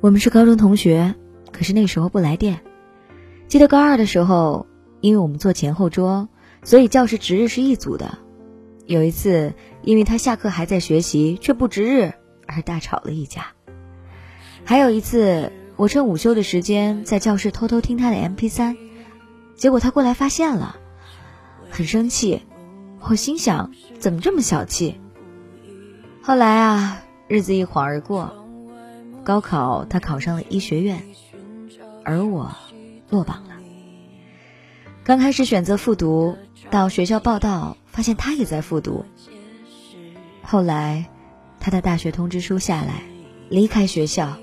我们是高中同学，可是那时候不来电。记得高二的时候，因为我们坐前后桌，所以教室值日是一组的。有一次，因为他下课还在学习却不值日，而大吵了一架。还有一次，我趁午休的时间在教室偷偷听他的 MP3，结果他过来发现了，很生气。我心想，怎么这么小气？后来啊，日子一晃而过。高考，他考上了医学院，而我落榜了。刚开始选择复读，到学校报到，发现他也在复读。后来，他的大学通知书下来，离开学校，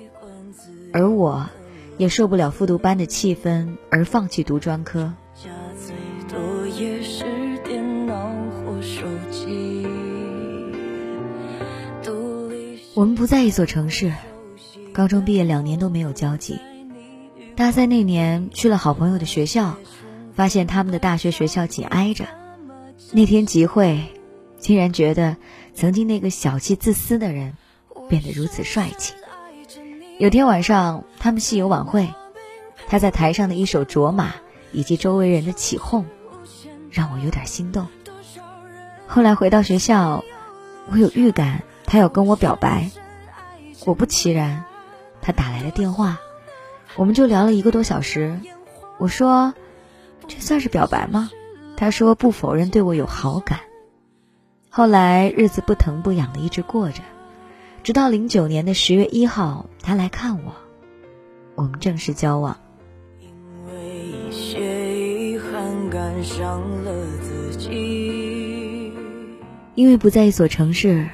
而我，也受不了复读班的气氛，而放弃读专科。我们不在一座城市。高中毕业两年都没有交集，大三那年去了好朋友的学校，发现他们的大学学校紧挨着。那天集会，竟然觉得曾经那个小气自私的人变得如此帅气。有天晚上他们系有晚会，他在台上的一首《卓玛》以及周围人的起哄，让我有点心动。后来回到学校，我有预感他要跟我表白，果不其然。他打来了电话，我们就聊了一个多小时。我说：“这算是表白吗？”他说：“不否认对我有好感。”后来日子不疼不痒的一直过着，直到零九年的十月一号，他来看我，我们正式交往。因为不在一所城市，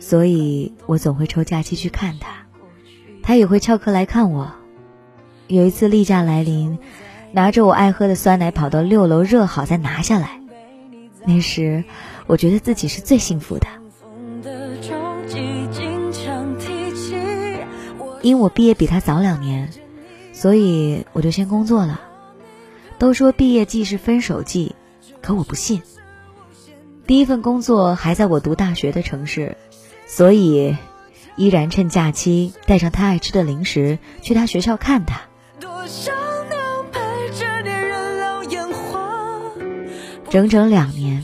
所以我总会抽假期去看他。他也会翘课来看我。有一次例假来临，拿着我爱喝的酸奶跑到六楼热好再拿下来。那时，我觉得自己是最幸福的。因我毕业比他早两年，所以我就先工作了。都说毕业季是分手季，可我不信。第一份工作还在我读大学的城市，所以。依然趁假期带上他爱吃的零食去他学校看他。整整两年，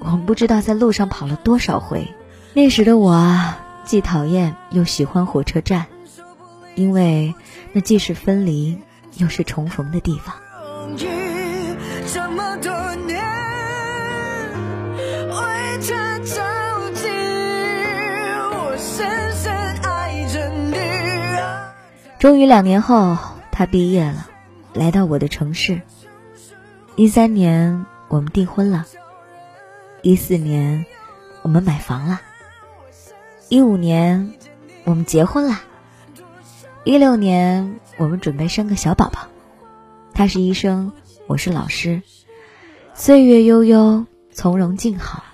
我们不知道在路上跑了多少回。那时的我啊，既讨厌又喜欢火车站，因为那既是分离又是重逢的地方。终于两年后，他毕业了，来到我的城市。一三年，我们订婚了；一四年，我们买房了；一五年，我们结婚了；一六年，我们准备生个小宝宝。他是医生，我是老师。岁月悠悠，从容静好，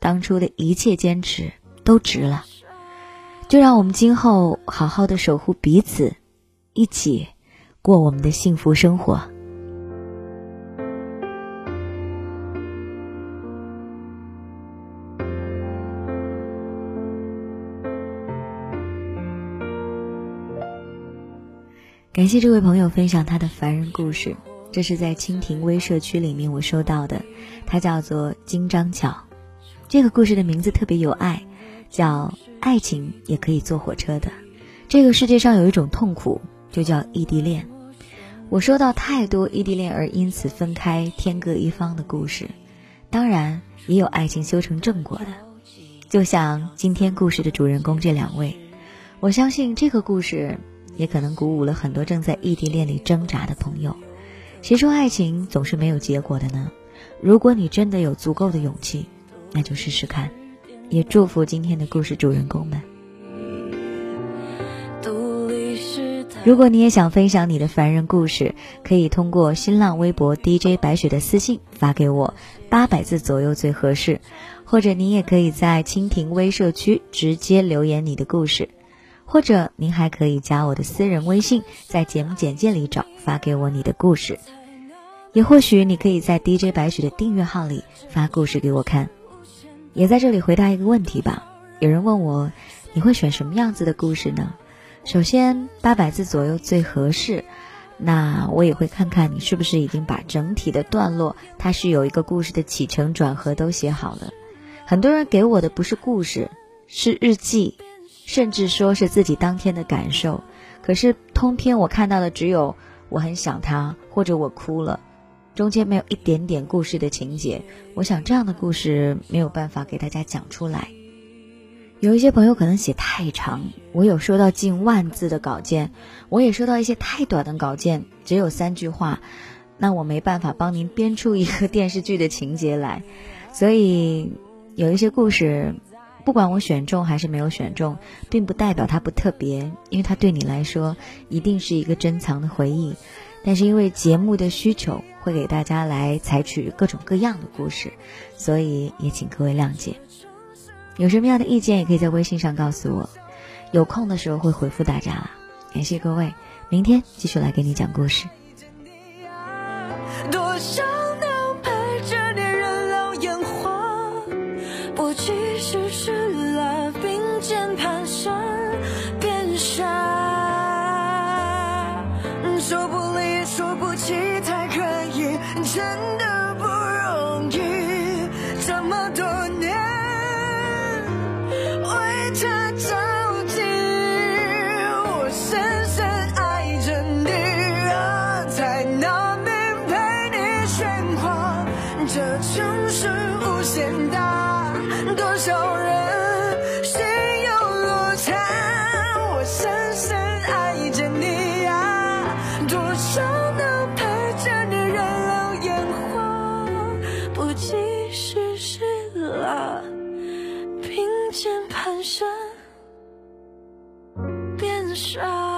当初的一切坚持都值了。就让我们今后好好的守护彼此，一起过我们的幸福生活。感谢这位朋友分享他的凡人故事，这是在蜻蜓微社区里面我收到的，他叫做金张巧，这个故事的名字特别有爱。叫爱情也可以坐火车的，这个世界上有一种痛苦，就叫异地恋。我收到太多异地恋而因此分开、天各一方的故事，当然也有爱情修成正果的。就像今天故事的主人公这两位，我相信这个故事也可能鼓舞了很多正在异地恋里挣扎的朋友。谁说爱情总是没有结果的呢？如果你真的有足够的勇气，那就试试看。也祝福今天的故事主人公们。如果你也想分享你的凡人故事，可以通过新浪微博 DJ 白雪的私信发给我，八百字左右最合适。或者您也可以在蜻蜓微社区直接留言你的故事，或者您还可以加我的私人微信，在节目简介里找发给我你的故事。也或许你可以在 DJ 白雪的订阅号里发故事给我看。也在这里回答一个问题吧。有人问我，你会选什么样子的故事呢？首先八百字左右最合适，那我也会看看你是不是已经把整体的段落，它是有一个故事的起承转合都写好了。很多人给我的不是故事，是日记，甚至说是自己当天的感受。可是通篇我看到的只有我很想他，或者我哭了，中间没有一点点故事的情节。我想这样的故事没有办法给大家讲出来。有一些朋友可能写太长，我有收到近万字的稿件，我也收到一些太短的稿件，只有三句话，那我没办法帮您编出一个电视剧的情节来，所以。有一些故事，不管我选中还是没有选中，并不代表它不特别，因为它对你来说一定是一个珍藏的回忆。但是因为节目的需求，会给大家来采取各种各样的故事，所以也请各位谅解。有什么样的意见，也可以在微信上告诉我，有空的时候会回复大家了。感谢各位，明天继续来给你讲故事。蹒跚，真的不容易，这么多年为他着急，我深深爱着你啊，在那边陪你喧哗，这城市无限大。键盘上变少